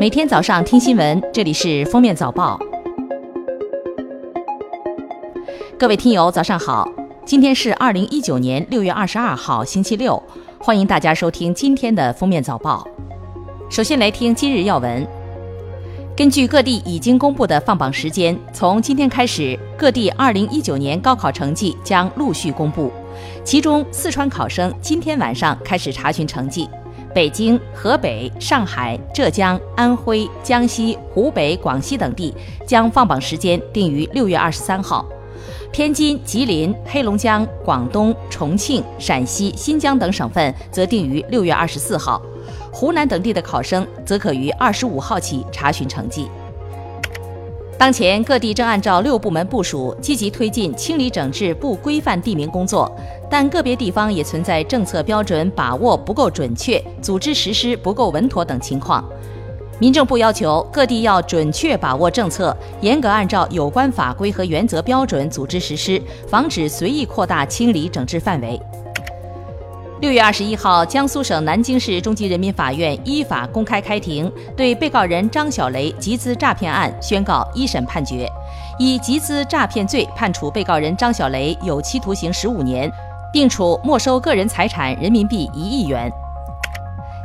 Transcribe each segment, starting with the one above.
每天早上听新闻，这里是封面早报。各位听友，早上好！今天是二零一九年六月二十二号，星期六。欢迎大家收听今天的封面早报。首先来听今日要闻。根据各地已经公布的放榜时间，从今天开始，各地二零一九年高考成绩将陆续公布。其中，四川考生今天晚上开始查询成绩。北京、河北、上海、浙江、安徽、江西、湖北、广西等地将放榜时间定于六月二十三号，天津、吉林、黑龙江、广东、重庆、陕西、新疆等省份则定于六月二十四号，湖南等地的考生则可于二十五号起查询成绩。当前各地正按照六部门部署，积极推进清理整治不规范地名工作，但个别地方也存在政策标准把握不够准确、组织实施不够稳妥等情况。民政部要求各地要准确把握政策，严格按照有关法规和原则标准组织实施，防止随意扩大清理整治范围。六月二十一号，江苏省南京市中级人民法院依法公开开庭，对被告人张小雷集资诈骗案宣告一审判决，以集资诈骗罪判处被告人张小雷有期徒刑十五年，并处没收个人财产人民币一亿元。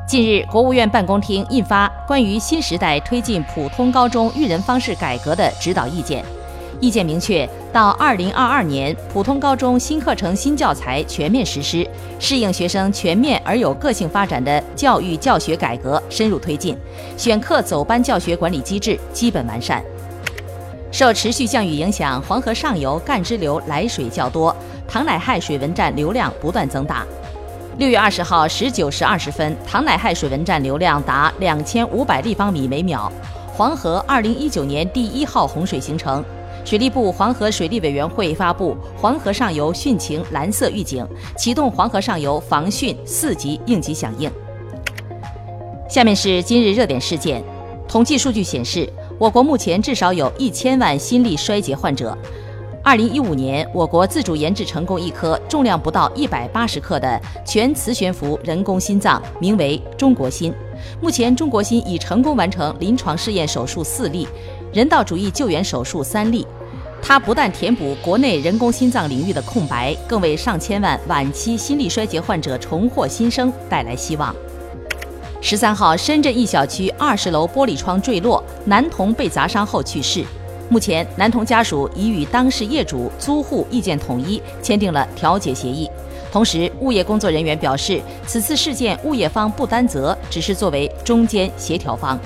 近日，国务院办公厅印发《关于新时代推进普通高中育人方式改革的指导意见》。意见明确，到二零二二年，普通高中新课程、新教材全面实施，适应学生全面而有个性发展的教育教学改革深入推进，选课走班教学管理机制基本完善。受持续降雨影响，黄河上游干支流来水较多，唐乃亥水文站流量不断增大。六月二十号十九时二十分，唐乃亥水文站流量达两千五百立方米每秒，黄河二零一九年第一号洪水形成。水利部黄河水利委员会发布黄河上游汛情蓝色预警，启动黄河上游防汛四级应急响应。下面是今日热点事件。统计数据显示，我国目前至少有一千万心力衰竭患者。二零一五年，我国自主研制成功一颗重量不到一百八十克的全磁悬浮人工心脏，名为“中国心”。目前，中国心已成功完成临床试验手术四例。人道主义救援手术三例，它不但填补国内人工心脏领域的空白，更为上千万晚期心力衰竭患者重获新生带来希望。十三号，深圳一小区二十楼玻璃窗坠落，男童被砸伤后去世。目前，男童家属已与当事业主、租户意见统一，签订了调解协议。同时，物业工作人员表示，此次事件物业方不担责，只是作为中间协调方。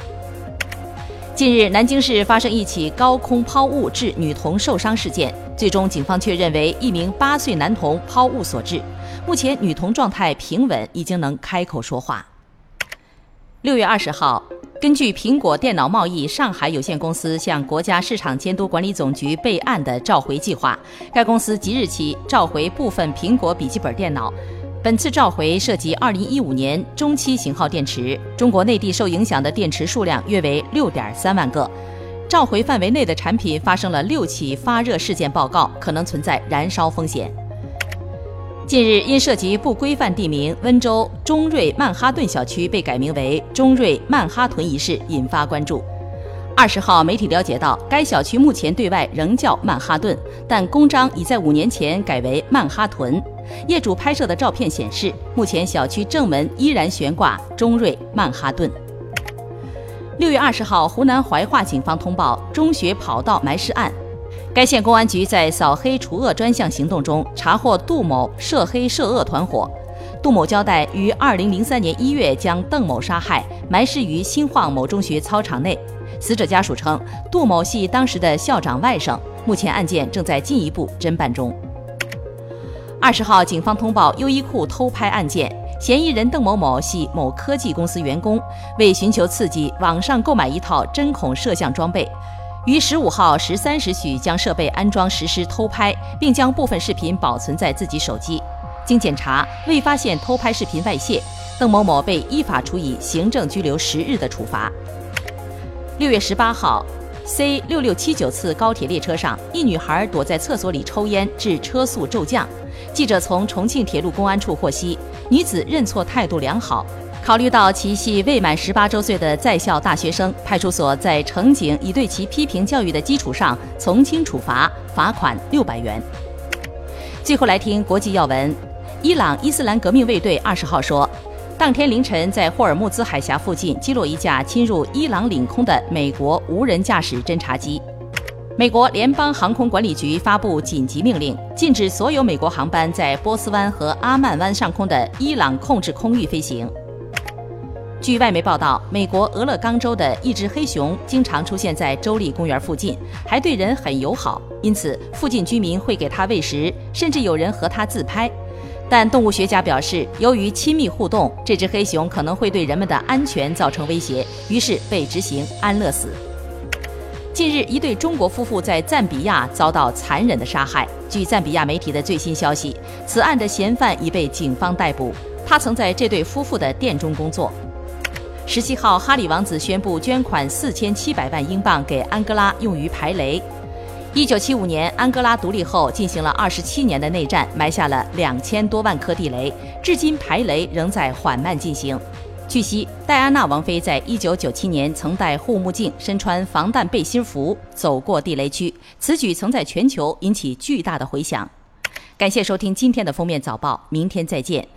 近日，南京市发生一起高空抛物致女童受伤事件，最终警方确认为一名八岁男童抛物所致。目前，女童状态平稳，已经能开口说话。六月二十号，根据苹果电脑贸易上海有限公司向国家市场监督管理总局备案的召回计划，该公司即日起召回部分苹果笔记本电脑。本次召回涉及2015年中期型号电池，中国内地受影响的电池数量约为6.3万个。召回范围内的产品发生了六起发热事件报告，可能存在燃烧风险。近日，因涉及不规范地名，温州中瑞曼哈顿小区被改名为中瑞曼哈屯一事引发关注。二十号，媒体了解到，该小区目前对外仍叫曼哈顿，但公章已在五年前改为曼哈屯。业主拍摄的照片显示，目前小区正门依然悬挂“中瑞曼哈顿”。六月二十号，湖南怀化警方通报中学跑道埋尸案，该县公安局在扫黑除恶专项行动中查获杜某涉黑涉恶团伙。杜某交代，于二零零三年一月将邓某杀害，埋尸于新晃某中学操场内。死者家属称，杜某系当时的校长外甥。目前案件正在进一步侦办中。二十号，警方通报优衣库偷拍案件，嫌疑人邓某某系某科技公司员工，为寻求刺激，网上购买一套针孔摄像装备，于十五号十三时许将设备安装实施偷拍，并将部分视频保存在自己手机。经检查，未发现偷拍视频外泄，邓某某被依法处以行政拘留十日的处罚。六月十八号。C 六六七九次高铁列车上，一女孩躲在厕所里抽烟，致车速骤降。记者从重庆铁路公安处获悉，女子认错态度良好，考虑到其系未满十八周岁的在校大学生，派出所在乘警已对其批评教育的基础上从轻处罚，罚款六百元。最后来听国际要闻：伊朗伊斯兰革命卫队二十号说，当天凌晨在霍尔木兹海峡附近击落一架侵入伊朗领空的美国无人驾驶侦察机。美国联邦航空管理局发布紧急命令，禁止所有美国航班在波斯湾和阿曼湾上空的伊朗控制空域飞行。据外媒报道，美国俄勒冈州的一只黑熊经常出现在州立公园附近，还对人很友好，因此附近居民会给它喂食，甚至有人和它自拍。但动物学家表示，由于亲密互动，这只黑熊可能会对人们的安全造成威胁，于是被执行安乐死。近日，一对中国夫妇在赞比亚遭到残忍的杀害。据赞比亚媒体的最新消息，此案的嫌犯已被警方逮捕，他曾在这对夫妇的店中工作。十七号，哈里王子宣布捐款四千七百万英镑给安哥拉，用于排雷。一九七五年，安哥拉独立后，进行了二十七年的内战，埋下了两千多万颗地雷，至今排雷仍在缓慢进行。据悉，戴安娜王妃在一九九七年曾戴护目镜、身穿防弹背心服走过地雷区，此举曾在全球引起巨大的回响。感谢收听今天的封面早报，明天再见。